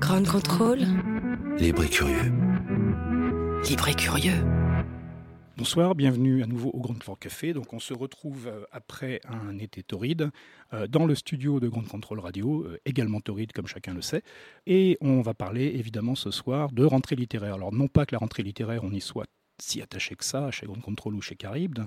Grand contrôle. Libre et curieux. Libre et curieux. Bonsoir, bienvenue à nouveau au Grand Fort Café. Donc on se retrouve euh, après un été torride euh, dans le studio de Grand Contrôle Radio, euh, également torride comme chacun le sait. Et on va parler évidemment ce soir de rentrée littéraire. Alors non pas que la rentrée littéraire on y soit si attaché que ça chez Grand Contrôle ou chez Caribe,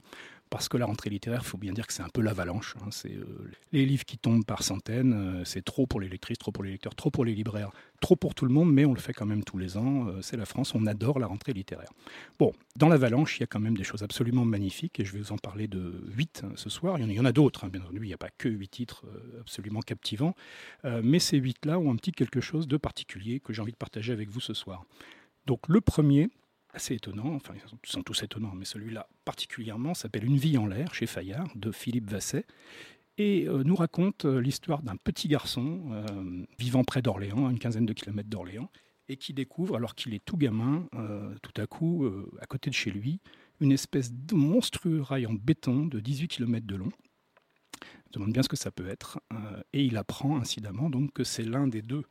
parce que la rentrée littéraire, il faut bien dire que c'est un peu l'avalanche. hein. C'est euh, les livres qui tombent par centaines, euh, c'est trop pour les lectrices, trop pour les lecteurs, trop pour les libraires, trop pour tout le monde, mais on le fait quand même tous les ans. Euh, c'est la France, on adore la rentrée littéraire. Bon, dans l'avalanche, il y a quand même des choses absolument magnifiques, et je vais vous en parler de huit hein, ce soir. Il y en a, d'autres, hein, bien entendu, il n'y a pas que huit titres absolument captivants, mais ces huit-là ont un petit quelque chose de particulier que j'ai envie de partager avec vous ce soir. Donc le premier, assez étonnant, enfin ils sont- tous étonnants, mais celui-là particulièrement s'appelle Une vie en l'air chez Fayard de Philippe Vasset et euh, nous raconte euh, l'histoire d'un petit garçon euh, vivant près d'Orléans, à une quinzaine de kilomètres d'Orléans, et qui découvre, alors qu'il est tout gamin, tout à coup, à côté de chez lui, une espèce de monstrueux rail en béton de 18 km de long. Se demande bien ce que ça peut être, et il apprend incidemment donc que c'est l'un des deux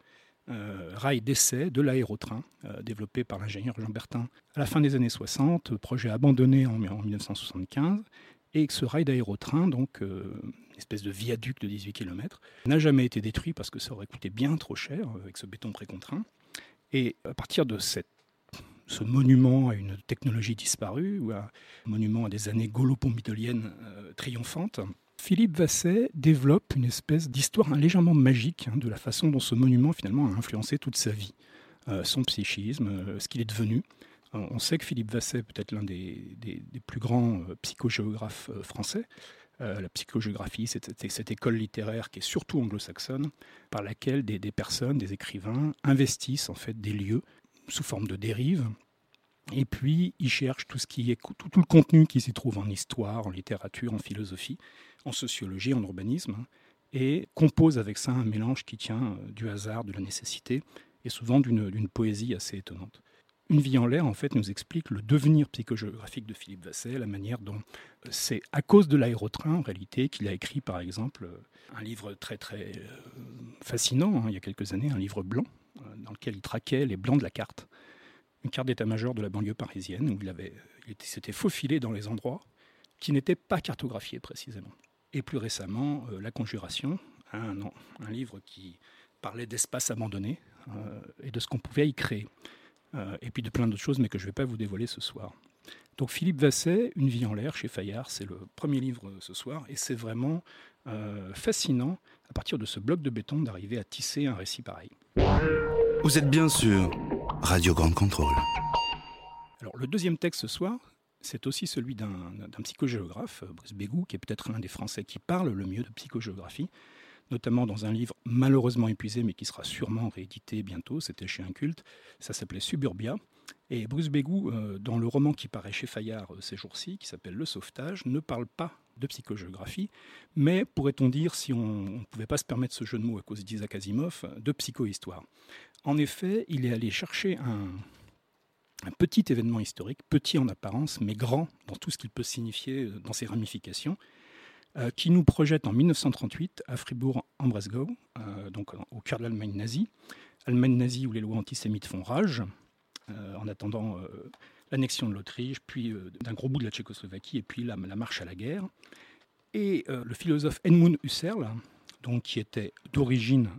euh, rails d'essai de l'aérotrain, euh, développé par l'ingénieur Jean Bertin à la fin des années 60, projet abandonné en, en 1975, et ce rail d'aérotrain, donc euh, une espèce de viaduc de 18 km, n'a jamais été détruit parce que ça aurait coûté bien trop cher avec ce béton précontraint. Et à partir de cette- ce monument à une technologie disparue, ou un monument à des années gaulo-pompidoliennes triomphantes, Philippe Vasset développe une espèce d'histoire légèrement magique hein, de la façon dont ce monument finalement a influencé toute sa vie, euh, son psychisme, euh, ce qu'il est devenu. Euh, on sait que Philippe Vasset est peut-être l'un des, plus grands psychogéographes français. La psychogéographie, c'est cette, école littéraire qui est surtout anglo-saxonne, par laquelle des, personnes, des écrivains, investissent en fait des lieux sous forme de dérive. Et puis, ils cherchent tout, ce qui est, tout le contenu qui s'y trouve en histoire, en littérature, en philosophie, en sociologie, en urbanisme, hein, et composent avec ça un mélange qui tient euh, du hasard, de la nécessité, et souvent d'une poésie assez étonnante. Une vie en l'air, en fait, nous explique le devenir psychogéographique de Philippe Vasset, la manière dont euh, c'est à cause de l'aérotrain, en réalité, qu'il a écrit, par exemple, euh, un livre très, très fascinant, hein, il y a quelques années, un livre blanc, dans lequel il traquait les blancs de la carte, une carte d'état-major de la banlieue parisienne, où il, avait, il était- s'était faufilé dans les endroits qui n'étaient pas cartographiés précisément. Et plus récemment, euh, La Conjuration, un, un livre qui parlait d'espaces abandonnés euh, et de ce qu'on pouvait y créer. Euh, et puis de plein d'autres choses, mais que je ne vais pas vous dévoiler ce soir. Donc Philippe Vasset, Une vie en l'air chez Fayard, c'est le premier livre ce soir, et c'est vraiment euh, fascinant, à partir de ce bloc de béton, d'arriver à tisser un récit pareil. Vous êtes bien sûr Radio Grande Contrôle. Alors le deuxième texte ce soir, c'est aussi celui d'un psychogéographe, euh, Brice Bégou, qui est peut-être l'un des Français qui parle le mieux de psychogéographie, notamment dans un livre malheureusement épuisé, mais qui sera sûrement réédité bientôt, c'était chez un culte, ça s'appelait Suburbia. Et Bruce Bégou, euh, dans le roman qui paraît chez Fayard euh, ces jours-ci, qui s'appelle Le Sauvetage, ne parle pas de psychogéographie, mais pourrait-on dire, si on ne pouvait pas se permettre ce jeu de mots à cause d'Isaac Asimov, de psychohistoire. En effet, il est allé chercher un, un petit événement historique, petit en apparence, mais grand dans tout ce qu'il peut signifier euh, dans ses ramifications, euh, qui nous projette en 1938 à Fribourg-en-Bresgau, euh, donc au cœur de l'Allemagne nazie, Allemagne nazie où les lois antisémites font rage, en attendant l'annexion de l'Autriche, puis d'un gros bout de la Tchécoslovaquie, et puis la, la marche à la guerre. Et le philosophe Edmund Husserl, donc, qui était d'origine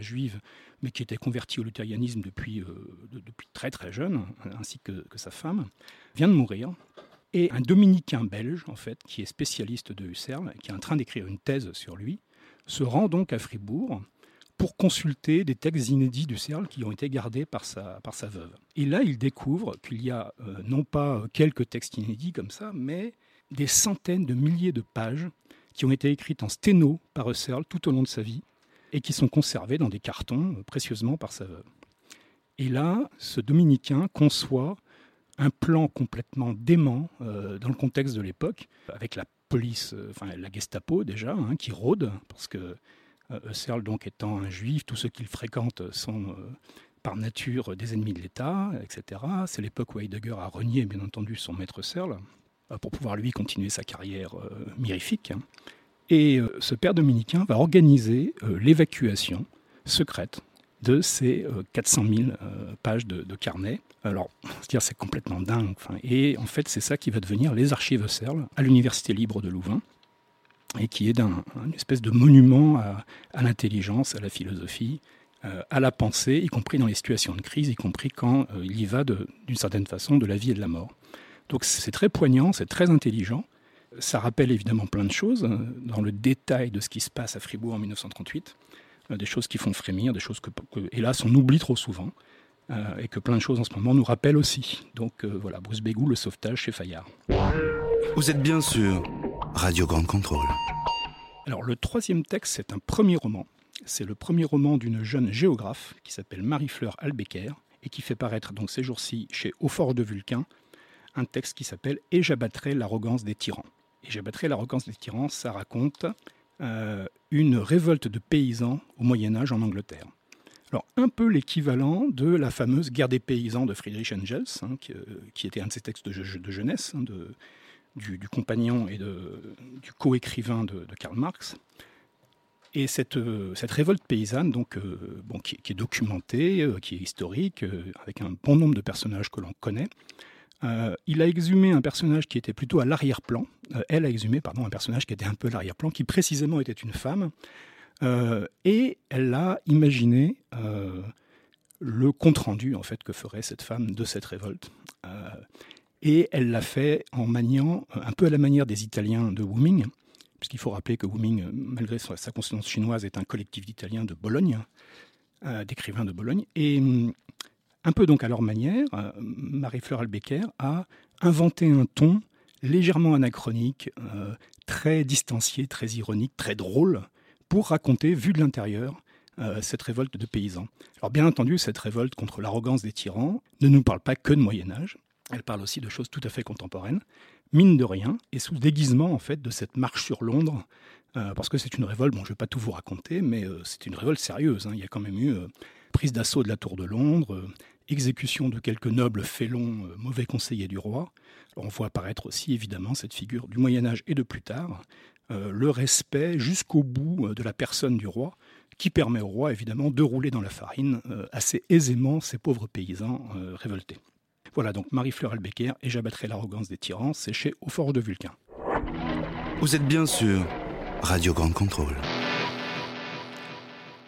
juive, mais qui était converti au luthérianisme depuis, euh, de- depuis très très jeune, ainsi que, sa femme, vient de mourir. Et un dominicain belge, en fait, qui est spécialiste de Husserl, qui est en train d'écrire une thèse sur lui, se rend donc à Fribourg pour consulter des textes inédits d'Husserl qui ont été gardés par sa, par sa veuve. Et là, il découvre qu'il y a euh, non pas quelques textes inédits comme ça, mais des centaines de milliers de pages qui ont été écrites en sténo par Husserl tout au long de sa vie, et qui sont conservés dans des cartons précieusement par sa veuve. Et là, ce dominicain conçoit un plan complètement dément dans le contexte de l'époque, avec la police, enfin la Gestapo déjà, hein, qui rôde, parce que Husserl donc étant un juif, tous ceux qu'il fréquente sont par nature des ennemis de l'État, etc. C'est l'époque où Heidegger a renié, bien entendu, son maître Searle euh, pour pouvoir, lui, continuer sa carrière euh, mirifique. Et euh, ce père dominicain va organiser l'évacuation secrète de ces 400 000 pages de, carnet. Alors, c'est complètement dingue. et en fait, c'est ça qui va devenir les archives Searle à l'Université libre de Louvain, et qui est un, une espèce de monument à l'intelligence, à la philosophie, euh, à la pensée, y compris dans les situations de crise, y compris quand euh, il y va d'une certaine façon de la vie et de la mort. Donc c'est très poignant, c'est très intelligent. Ça rappelle évidemment plein de choses euh, dans le détail de ce qui se passe à Fribourg en 1938, des choses qui font frémir, des choses que, hélas on oublie trop souvent, et que plein de choses en ce moment nous rappellent aussi. Donc voilà, Bruce Bégou, le sauvetage chez Fayard. Vous êtes bien sûr Radio Grande Contrôle. Alors le troisième texte, c'est un premier roman c'est le premier roman d'une jeune géographe qui s'appelle Marie-Fleur Albecker et qui fait paraître donc ces jours-ci chez Au de Vulcain un texte qui s'appelle Et j'abattrai l'arrogance des tyrans. Et j'abattrai l'arrogance des tyrans, ça raconte euh, une révolte de paysans au Moyen Âge en Angleterre. Alors un peu l'équivalent de la fameuse guerre des paysans de Friedrich Engels, hein, euh, qui, était un de ses textes de, jeunesse, hein, du, compagnon et du coécrivain de, de Karl Marx. Et cette, euh, cette révolte paysanne, donc, qui, est documentée, qui est historique, avec un bon nombre de personnages que l'on connaît, il a exhumé un personnage qui était plutôt à l'arrière-plan. elle a exhumé, pardon, un personnage qui était un peu à l'arrière-plan, qui précisément était une femme. et elle a imaginé le compte-rendu en fait que ferait cette femme de cette révolte. et elle l'a fait en maniant, un peu à la manière des Italiens de Wuming, puisqu'il faut rappeler que Wuming, euh, malgré sa consonance chinoise, est un collectif d'Italiens de Bologne, euh, d'écrivains de Bologne. Et un peu donc à leur manière, euh, Marie-Fleur Albecker a inventé un ton légèrement anachronique, très distancié, très ironique, très drôle, pour raconter, vu de l'intérieur, cette révolte de paysans. Alors bien entendu, cette révolte contre l'arrogance des tyrans ne nous parle pas que de Moyen Âge, elle parle aussi de choses tout à fait contemporaines mine de rien, et sous déguisement en fait de cette marche sur Londres, euh, parce que c'est une révolte, bon je ne vais pas tout vous raconter, mais euh, c'est une révolte sérieuse. Hein. Il y a quand même eu euh, prise d'assaut de la tour de Londres, exécution de quelques nobles félons, mauvais conseillers du roi. on voit apparaître aussi évidemment cette figure du Moyen Âge et de plus tard, le respect jusqu'au bout de la personne du roi, qui permet au roi évidemment de rouler dans la farine assez aisément ces pauvres paysans révoltés. Voilà donc Marie-Fleur Albecker et J'abattrai l'arrogance des tyrans, c'est Au Fort de Vulcain. Vous êtes bien sûr Radio Grande Contrôle.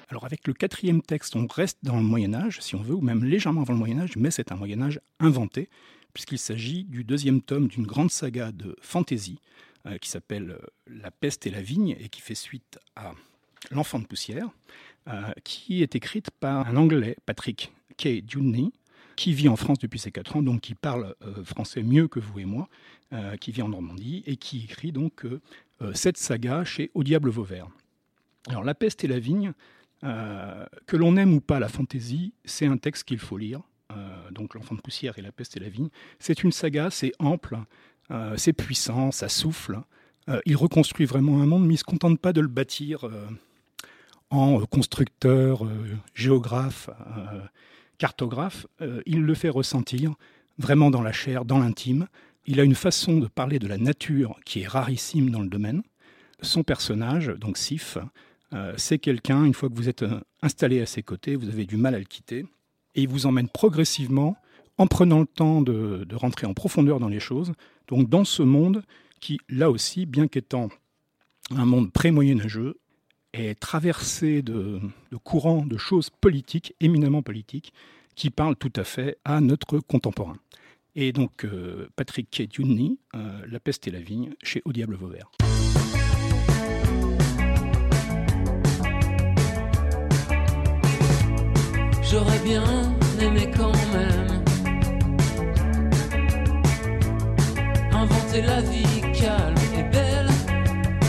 Alors avec le quatrième texte, on reste dans le Moyen Âge, si on veut, ou même légèrement avant le Moyen Âge, mais c'est un Moyen Âge inventé, puisqu'il s'agit du deuxième tome d'une grande saga de fantasy euh, qui s'appelle euh, La peste et la vigne, et qui fait suite à L'enfant de poussière, euh, qui est écrite par un Anglais, Patrick K. Dewdney, qui vit en France depuis ses 4 ans, donc qui parle français mieux que vous et moi, qui vit en Normandie et qui écrit donc cette saga chez Au Diable Vauvert. Alors La peste et la vigne, que l'on aime ou pas la fantaisie, c'est un texte qu'il faut lire. donc L'enfant de poussière et La peste et la vigne. C'est une saga, c'est ample, c'est puissant, ça souffle. il reconstruit vraiment un monde, mais il ne se contente pas de le bâtir en constructeur, géographe cartographe, euh, il le fait ressentir vraiment dans la chair, dans l'intime. Il a une façon de parler de la nature qui est rarissime dans le domaine. Son personnage, donc Sif, euh, c'est quelqu'un, une fois que vous êtes euh, installé à ses côtés, vous avez du mal à le quitter, et il vous emmène progressivement, en prenant le temps de, rentrer en profondeur dans les choses, donc dans ce monde qui, là aussi, bien qu'étant un monde pré-moyenâgeux, est traversé de, courants, de choses politiques, éminemment politiques, qui parlent tout à fait à notre contemporain. Et donc euh, Patrick K. euh, La peste et la vigne, chez Au Diable Vauvert. J'aurais bien aimé quand même inventer la vie calme et belle,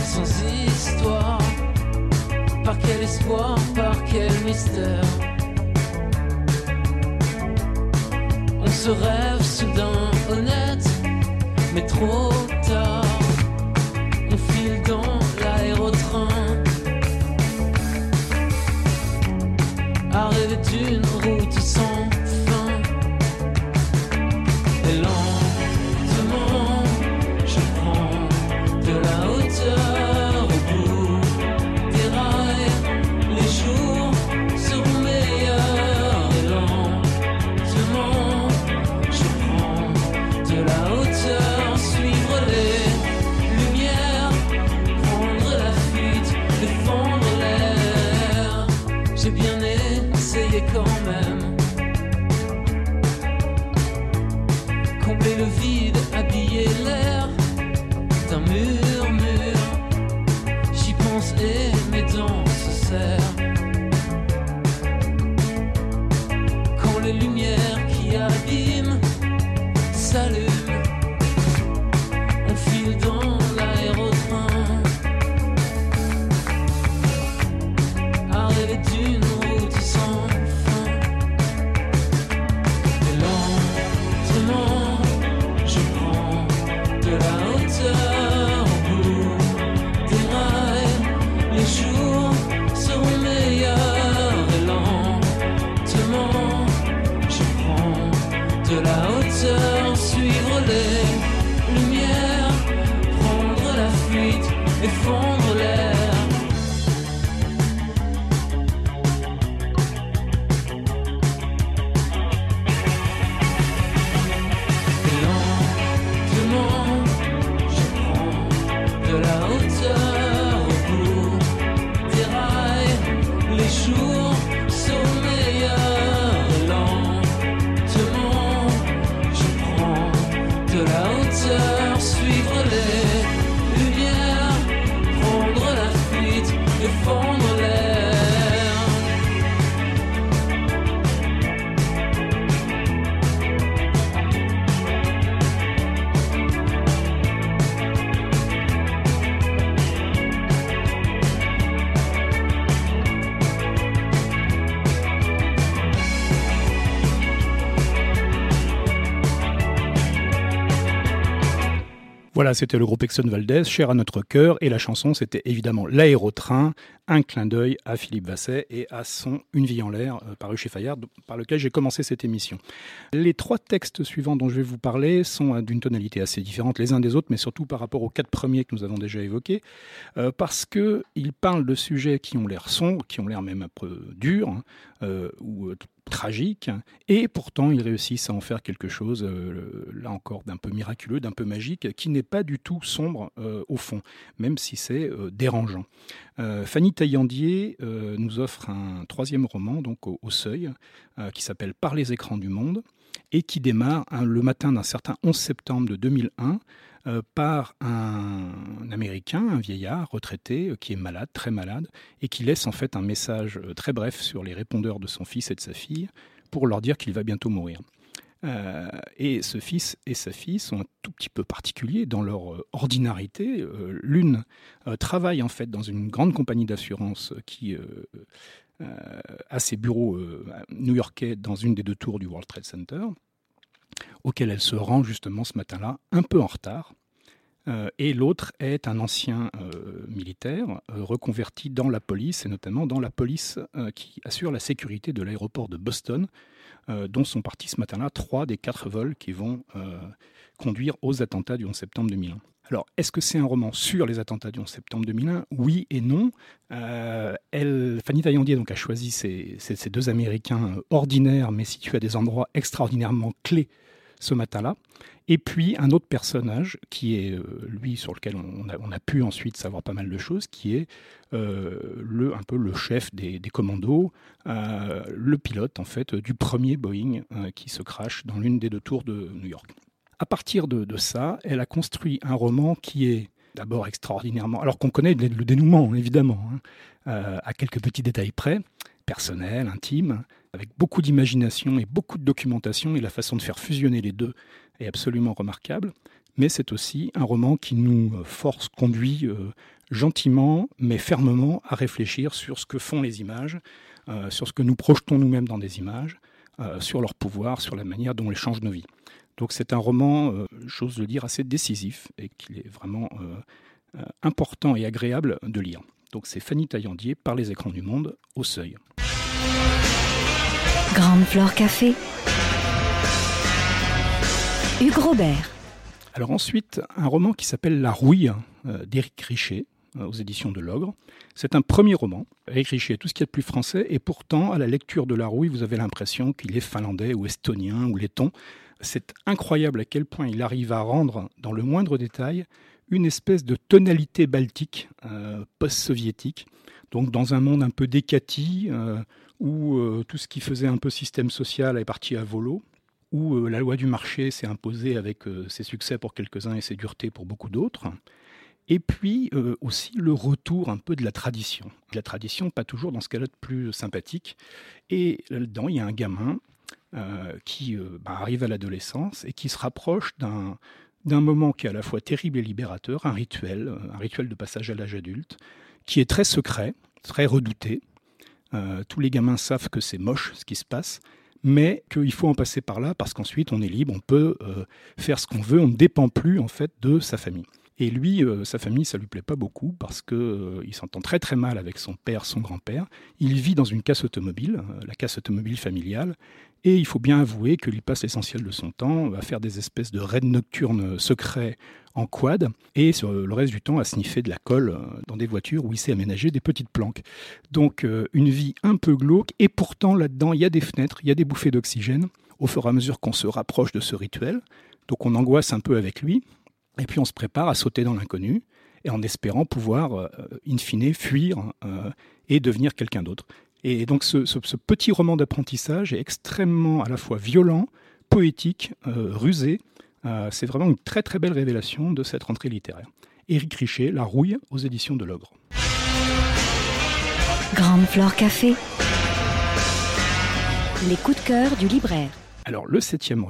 sans histoire. quel espoir, par quel mystère. On se rêve soudain honnête, mais trop À rêver d'une route sans hauteur, suivre les lumières, prendre la fuite et fondre Voilà, c'était le groupe Exxon Valdez, cher à notre cœur, et la chanson, c'était évidemment L'aérotrain, un clin d'œil à Philippe Vasset et à son Une vie en l'air, euh, paru chez Fayard, par lequel j'ai commencé cette émission. Les trois textes suivants dont je vais vous parler sont euh, d'une tonalité assez différente les uns des autres, mais surtout par rapport aux quatre premiers que nous avons déjà évoqués, euh, parce qu'ils parlent de sujets qui ont l'air sombres, qui ont l'air même un peu durs, hein, tragiques, et pourtant ils réussissent à en faire quelque chose, euh, là encore, d'un peu miraculeux, d'un peu magique, qui n'est pas du tout sombre euh, au fond, même si c'est euh, dérangeant. Fanny Taillandier nous offre un troisième roman, donc au, Seuil, qui s'appelle Par les écrans du monde, et qui démarre hein, le matin d'un certain 11 septembre de 2001 euh, par un, Américain, un vieillard retraité, euh, qui est malade, très malade, et qui laisse en fait un message euh, très bref sur les répondeurs de son fils et de sa fille pour leur dire qu'il va bientôt mourir. Et ce fils et sa fille sont un tout petit peu particuliers dans leur ordinarité. L'une travaille en fait dans une grande compagnie d'assurance qui a ses bureaux new-yorkais dans une des deux tours du World Trade Center, auquel elle se rend justement ce matin-là, un peu en retard. Euh, et l'autre est un ancien euh, militaire euh, reconverti dans la police, et notamment dans la police qui assure la sécurité de l'aéroport de Boston, dont sont partis ce matin-là trois des quatre vols qui vont conduire aux attentats du 11 septembre 2001. Alors, est-ce que c'est un roman sur les attentats du 11 septembre 2001 Oui et non. Euh, elle, Fanny Taillandier donc, a choisi ces, deux Américains euh, ordinaires, mais situés à des endroits extraordinairement clés ce matin-là. Et puis un autre personnage qui est euh, lui sur lequel on a, pu ensuite savoir pas mal de choses, qui est un peu le chef des, des commandos, le pilote en fait du premier Boeing qui se crache dans l'une des deux tours de New York. À partir de, ça, elle a construit un roman qui est d'abord extraordinairement, alors qu'on connaît le, dénouement évidemment, hein, euh, à quelques petits détails près, personnel, intime, avec beaucoup d'imagination et beaucoup de documentation, et la façon de faire fusionner les deux est absolument remarquable. Mais c'est aussi un roman qui nous euh, force, conduit euh, gentiment mais fermement à réfléchir sur ce que font les images, sur ce que nous projetons nous-mêmes dans des images, sur leur pouvoir, sur la manière dont elles changent nos vies. Donc c'est un roman, euh, j'ose le dire, assez décisif et qu'il est vraiment important et agréable de lire. Donc c'est Fanny Taillandier par les écrans du monde au seuil. Grande Flore Café. Hugues Robert. Alors ensuite, un roman qui s'appelle La Rouille d'Éric Richer, euh, aux éditions de l'Ogre. C'est un premier roman, écrit chez tout ce qu'il y a de plus français, et pourtant, à la lecture de La Rouille, vous avez l'impression qu'il est finlandais ou estonien ou letton. C'est incroyable à quel point il arrive à rendre, dans le moindre détail, une espèce de tonalité baltique euh, post-soviétique. Donc dans un monde un peu décati, euh, où tout ce qui faisait un peu système social est parti à volo, où la loi du marché s'est imposée avec ses succès pour quelques-uns et ses duretés pour beaucoup d'autres. Et puis euh, aussi le retour un peu de la tradition. La tradition, pas toujours dans ce cas-là de plus sympathique. Et là-dedans, il y a un gamin euh, qui euh, bah, arrive à l'adolescence et qui se rapproche d'un d'un moment qui est à la fois terrible et libérateur, un rituel, un rituel de passage à l'âge adulte, qui est très secret, très redouté. tous les gamins savent que c'est moche ce qui se passe, mais qu'il faut en passer par là parce qu'ensuite on est libre, on peut faire ce qu'on veut, on ne dépend plus en fait de sa famille. Et lui, euh, sa famille, ça lui plaît pas beaucoup parce que euh, il s'entend très très mal avec son père, son grand-père. Il vit dans une casse automobile, euh, la casse automobile familiale, et il faut bien avouer qu'il passe l'essentiel de son temps à faire des espèces de raids nocturnes secrets en quad et sur le reste du temps à sniffer de la colle dans des voitures où il s'est aménagé des petites planques. Donc une vie un peu glauque et pourtant là-dedans il y a des fenêtres, il y a des bouffées d'oxygène au fur et à mesure qu'on se rapproche de ce rituel. Donc on angoisse un peu avec lui, et puis on se prépare à sauter dans l'inconnu et en espérant pouvoir, euh, in fine, fuir euh, et devenir quelqu'un d'autre. Et donc ce, petit roman d'apprentissage est extrêmement à la fois violent, poétique, euh, rusé. c'est vraiment une très très belle révélation de cette rentrée littéraire. Éric Richer, La Rouille, aux éditions de l'Ogre. Grande Flore Café. Les coups de cœur du libraire. Alors, le septième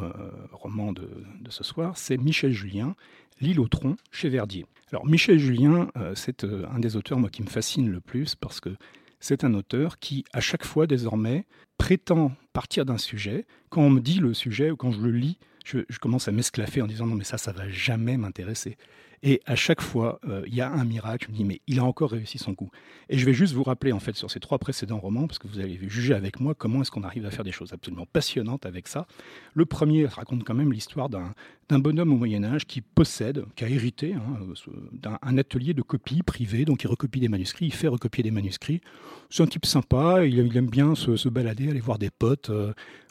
roman de, de, ce soir, c'est Michel Julien, L'île au tronc chez Verdier. Alors Michel Julien, euh, c'est euh, un des auteurs moi qui me fascine le plus parce que c'est un auteur qui, à chaque fois désormais, prétend partir d'un sujet. Quand on me dit le sujet ou quand je le lis, je, commence à m'esclaffer en disant non mais ça, ça va jamais m'intéresser. Et à chaque fois, euh, il y a un miracle. Je me dis, mais il a encore réussi son coup. Et je vais juste vous rappeler, en fait, sur ces trois précédents romans, parce que vous allez juger avec moi comment est-ce qu'on arrive à faire des choses absolument passionnantes avec ça. Le premier raconte quand même l'histoire d'un, bonhomme au Moyen-Âge qui possède, qui a hérité hein, d'un atelier de copie privé, donc il recopie des manuscrits, il fait recopier des manuscrits. C'est un type sympa, il, aime bien se, balader, aller voir des potes, euh,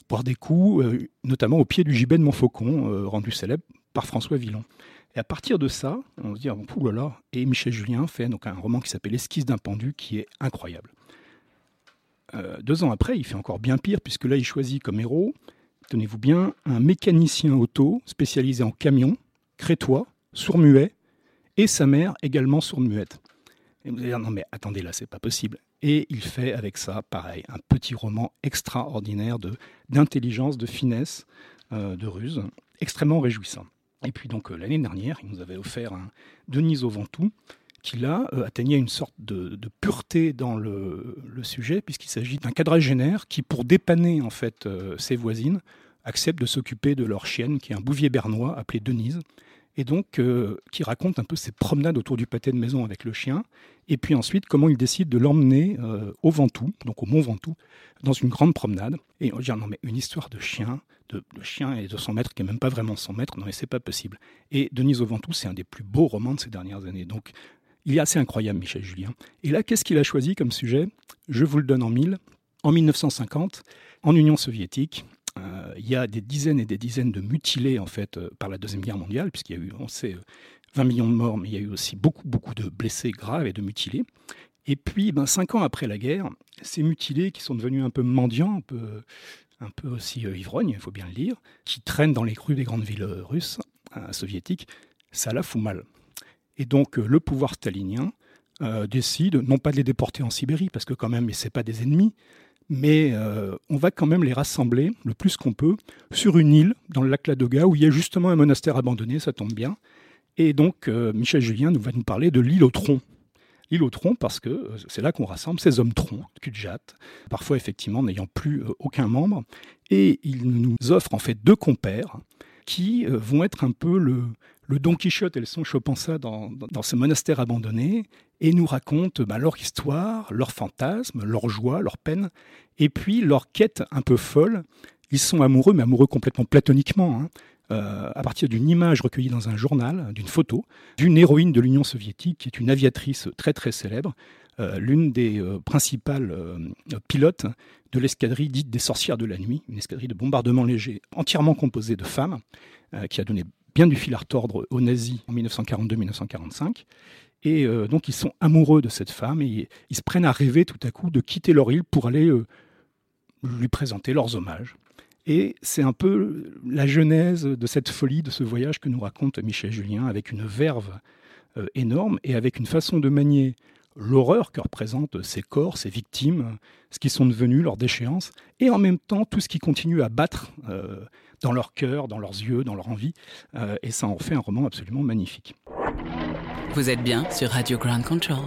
boire des coups, euh, notamment au pied du gibet de Montfaucon, rendu célèbre par François Villon. Et à partir de ça, on se dit, oh là là, et Michel Julien fait donc un roman qui s'appelle Esquisse d'un pendu, qui est incroyable. Euh, deux ans après, il fait encore bien pire, puisque là, il choisit comme héros, tenez-vous bien, un mécanicien auto spécialisé en camion, crétois, sourd-muet, et sa mère également sourde-muette. Et vous allez dire, non mais attendez, là, c'est pas possible. Et il fait avec ça, pareil, un petit roman extraordinaire d'intelligence, de, finesse, euh, de ruse, extrêmement réjouissant. Et puis donc euh, l'année dernière, il nous avait offert un Denise au Ventoux, qui là euh, atteignait une sorte de, pureté dans le, sujet, puisqu'il s'agit d'un quadragénaire qui, pour dépanner en fait ses voisines, accepte de s'occuper de leur chienne, qui est un bouvier bernois appelé Denise, et donc qui raconte un peu ses promenades autour du pâté de maison avec le chien, et puis ensuite comment il décide de l'emmener au Ventoux, donc au Mont Ventoux, dans une grande promenade. Et on dit non mais une histoire de chien, de, chien et de son maître qui n'est même pas vraiment son maître. Non, mais c'est pas possible. Et Denise Ventoux, c'est un des plus beaux romans de ces dernières années. Donc, il est assez incroyable, Michel Julien. Et là, qu'est-ce qu'il a choisi comme sujet? Je vous le donne en mille. En 1950, en Union soviétique, euh, il y a des dizaines et des dizaines de mutilés en fait euh, par la deuxième guerre mondiale, puisqu'il y a eu, on sait, 20 millions de morts, mais il y a eu aussi beaucoup, beaucoup de blessés graves et de mutilés. Et puis, ben, cinq ans après la guerre, ces mutilés qui sont devenus un peu mendiants, un peu un peu aussi euh, ivrogne, il faut bien le dire, qui traîne dans les crues des grandes villes euh, russes, euh, soviétiques, ça la fout mal. Et donc le pouvoir stalinien décide non pas de les déporter en Sibérie, parce que quand même, ce pas des ennemis, mais on va quand même les rassembler le plus qu'on peut sur une île dans le lac Ladoga où il y a justement un monastère abandonné, ça tombe bien. Et donc Michel Julien nous va nous parler de l'île au tronc. l'île aux troncs parce que euh, c'est là qu'on rassemble ces hommes troncs, cul parfois effectivement n'ayant plus euh, aucun membre. Et il nous offre en fait deux compères qui euh, vont être un peu le, le Don Quichotte et le Sancho Panza dans, dans, ce monastère abandonné et nous racontent bah, leur histoire, leurs fantasmes, leurs joies, leurs peines, et puis leur quête un peu folle. Ils sont amoureux, mais amoureux complètement platoniquement. Hein euh, à partir d'une image recueillie dans un journal, d'une photo, d'une héroïne de l'Union soviétique, qui est une aviatrice très très célèbre, euh, l'une des euh, principales pilotes de l'escadrille dite des sorcières de la nuit, une escadrille de bombardement léger entièrement composée de femmes, qui a donné bien du fil à retordre aux nazis en 1942-1945. Et euh, donc ils sont amoureux de cette femme et ils se prennent à rêver tout à coup de quitter leur île pour aller euh, lui présenter leurs hommages. Et c'est un peu la genèse de cette folie, de ce voyage que nous raconte Michel Julien, avec une verve euh, énorme et avec une façon de manier l'horreur que représentent ces corps, ces victimes, ce qui sont devenus, leur déchéance, et en même temps tout ce qui continue à battre dans leur cœur, dans leurs yeux, dans leur envie. Euh, et ça en fait un roman absolument magnifique. Vous êtes bien sur Radio Ground Control.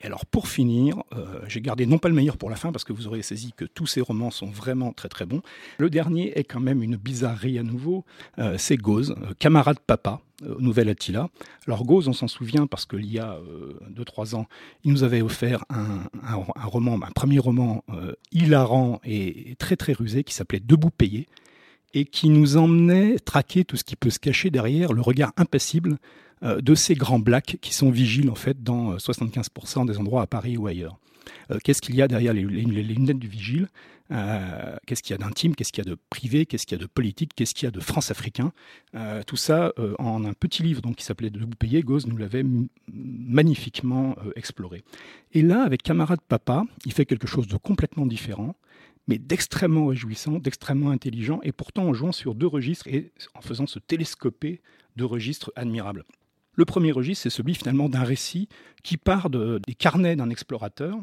Et alors pour finir, euh, j'ai gardé non pas le meilleur pour la fin parce que vous aurez saisi que tous ces romans sont vraiment très très bons. Le dernier est quand même une bizarrerie à nouveau, euh, c'est Gauze, euh, camarade papa, Nouvelle Attila. Alors Gauze, on s'en souvient parce qu'il y a 2-3 ans, il nous avait offert un, un, roman, un premier roman hilarant et, et très très rusé qui s'appelait Debout payé et qui nous emmenait traquer tout ce qui peut se cacher derrière le regard impassible euh, de ces grands blacks qui sont vigiles en fait dans 75% des endroits à Paris ou ailleurs. Euh, qu'est-ce qu'il y a derrière les, lunettes du vigile? Euh, Qu'est-ce qu'il y a d'intime? Qu'est-ce qu'il y a de privé? Qu'est-ce qu'il y a de politique? Qu'est-ce qu'il y a de France-africain? Euh, Tout ça euh, en un petit livre donc, qui s'appelait De vous payer, Gauze nous l'avait magnifiquement euh, exploré. Et là, avec Camarade Papa, il fait quelque chose de complètement différent mais d'extrêmement réjouissant, d'extrêmement intelligent, et pourtant en jouant sur deux registres et en faisant se télescoper de registres admirables. Le premier registre, c'est celui finalement d'un récit qui part de, des carnets d'un explorateur,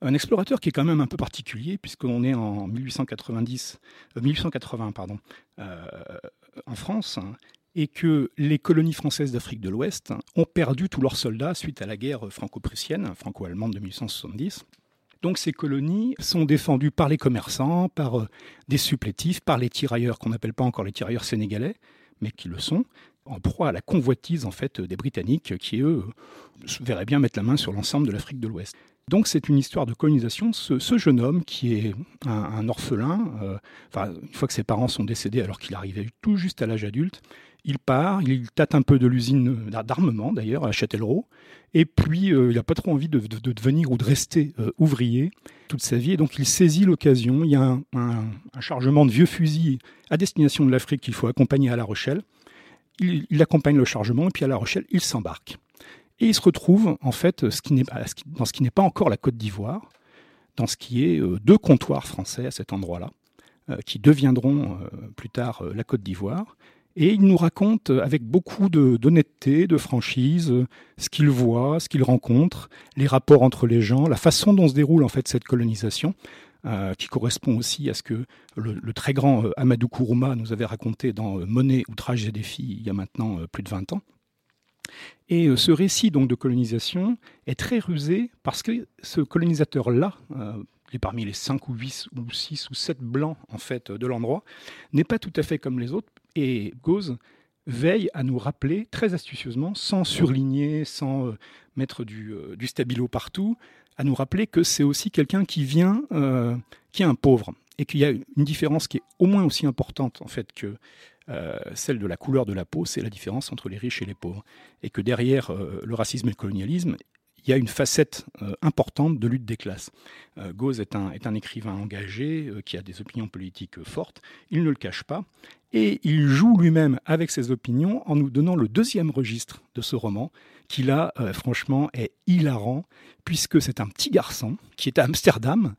un explorateur qui est quand même un peu particulier, puisqu'on est en 1890, euh, 1880 pardon, euh, en France, hein, et que les colonies françaises d'Afrique de l'Ouest ont perdu tous leurs soldats suite à la guerre franco-prussienne, franco-allemande de 1870. Donc ces colonies sont défendues par les commerçants, par euh, des supplétifs, par les tirailleurs qu'on n'appelle pas encore les tirailleurs sénégalais, mais qui le sont, en proie à la convoitise en fait des Britanniques qui eux verraient bien mettre la main sur l'ensemble de l'Afrique de l'Ouest. Donc c'est une histoire de colonisation. Ce, jeune homme qui est un, orphelin, euh, enfin, une fois que ses parents sont décédés alors qu'il arrivait tout juste à l'âge adulte, il part, il tâte un peu de l'usine d'armement d'ailleurs à Châtellerault, et puis euh, il n'a pas trop envie de, de, de, devenir ou de rester euh, ouvrier toute sa vie, et donc il saisit l'occasion. Il y a un, chargement de vieux fusils à destination de l'Afrique qu'il faut accompagner à La Rochelle. Il, accompagne le chargement, et puis à La Rochelle, il s'embarque. Et il se retrouve en fait dans ce qui n'est pas encore la Côte d'Ivoire, dans ce qui est euh, deux comptoirs français à cet endroit-là, euh, qui deviendront euh, plus tard la Côte d'Ivoire. Et il nous raconte avec beaucoup d'honnêteté, de, de, franchise, ce qu'il voit, ce qu'il rencontre, les rapports entre les gens, la façon dont se déroule en fait cette colonisation, euh, qui correspond aussi à ce que le, très grand euh, Amadou Kourouma nous avait raconté dans euh, Monnaie, Outrage et défis il y a maintenant plus de 20 ans. Et ce récit donc de colonisation est très rusé parce que ce colonisateur-là, et parmi les 5 ou 8 ou 6 ou 7 blancs en fait de l'endroit, n'est pas tout à fait comme les autres et Gauze veille à nous rappeler très astucieusement, sans surligner, sans euh, mettre euh, du, stabilo partout, à nous rappeler que c'est aussi quelqu'un qui vient, euh, qui est un pauvre, et qu'il y a une différence qui est au moins aussi importante en fait que euh, celle de la couleur de la peau, c'est la différence entre les riches et les pauvres, et que derrière euh, le racisme et le colonialisme, il y a une facette euh, importante de lutte des classes. Euh, Gauze est un, écrivain engagé euh, qui a des opinions politiques fortes, il ne le cache pas, et il joue lui-même avec ses opinions en nous donnant le deuxième registre de ce roman, qui là, euh, franchement, est hilarant, puisque c'est un petit garçon qui est à Amsterdam,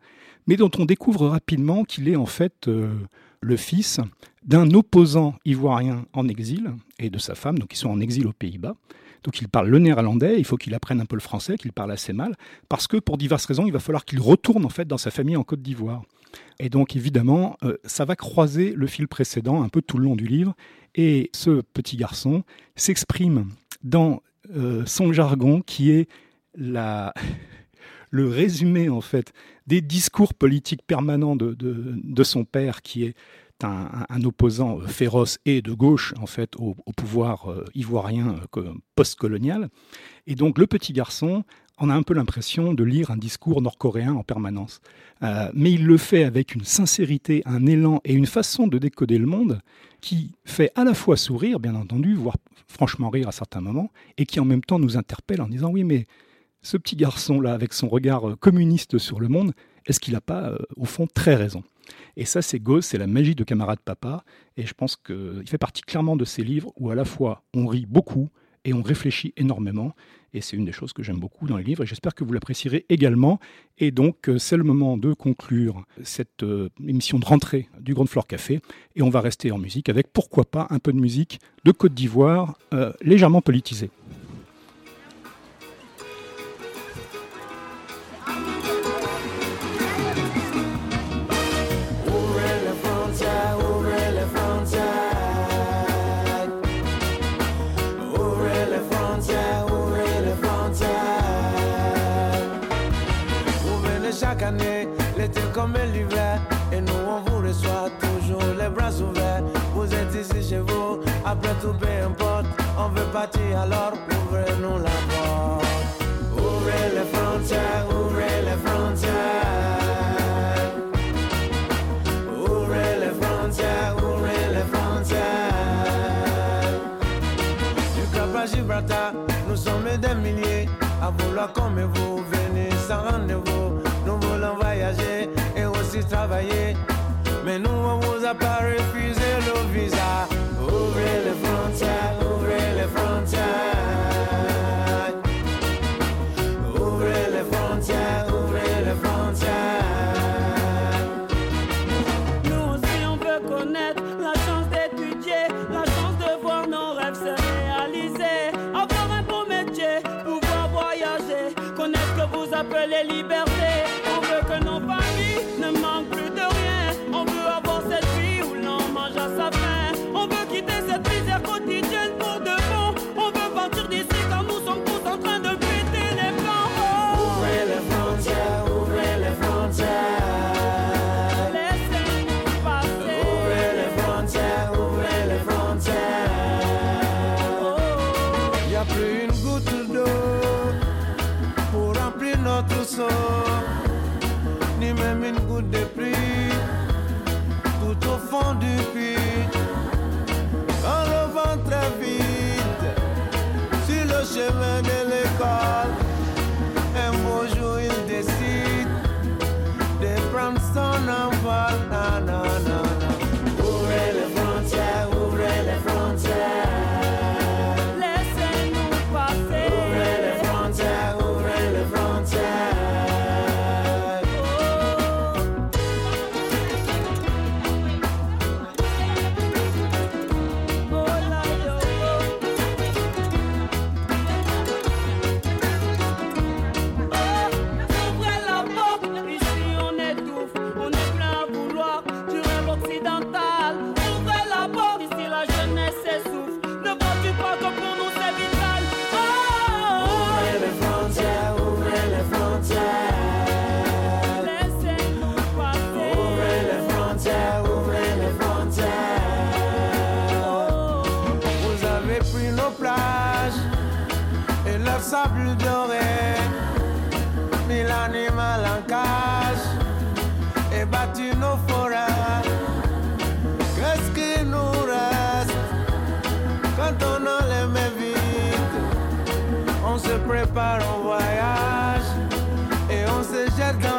mais dont on découvre rapidement qu'il est en fait le fils d'un opposant ivoirien en exil, et de sa femme, donc ils sont en exil aux Pays-Bas, donc il parle le néerlandais, il faut qu'il apprenne un peu le français, qu'il parle assez mal, parce que pour diverses raisons, il va falloir qu'il retourne en fait dans sa famille en Côte d'Ivoire. Et donc évidemment, euh, ça va croiser le fil précédent un peu tout le long du livre, et ce petit garçon s'exprime dans euh, son jargon qui est le résumé en fait des discours politiques permanents de, son père, qui est un, opposant féroce et de gauche en fait au, pouvoir euh, ivoirien euh, post-colonial. Et donc le petit garçon on a un peu l'impression de lire un discours nord-coréen en permanence. Euh, mais il le fait avec une sincérité, un élan et une façon de décoder le monde qui fait à la fois sourire, bien entendu, voire franchement rire à certains moments, et qui en même temps nous interpelle en disant oui, mais ce petit garçon-là, avec son regard euh, communiste sur le monde, est-ce qu'il n'a pas, euh, au fond, très raison? Et ça, c'est Gauss, c'est la magie de camarade papa, et je pense qu'il fait partie clairement de ces livres où à la fois on rit beaucoup et on réfléchit énormément, et c'est une des choses que j'aime beaucoup dans les livres, et j'espère que vous l'apprécierez également. Et donc, euh, c'est le moment de conclure cette émission de rentrée du Grand Floor Café, et on va rester en musique avec, pourquoi pas, un peu de musique de Côte d'Ivoire, légèrement politisée. Après tout, peu importe. On veut partir alors, ouvrez-nous la porte. Ouvrez les frontières, ouvrez les frontières. Ouvrez les frontières, ouvrez les frontières. Du Cap à Gibraltar, nous sommes des milliers à vouloir comme vous venez sans rendez-vous. Nous voulons voyager travailler. Mais nous, on vous a pas refusé le visa. La chance d'étudier, la chance de voir nos rêves se réaliser. Avoir un beau métier, pouvoir voyager, connaître ce que vous appelez liberté. Chemin de l'école. Un beau jour, il décide de prendre son envol. En cage et battu nos forêts. Qu'est-ce qui nous reste quand on a les mains vides? On se prépare au voyage et on se jette dans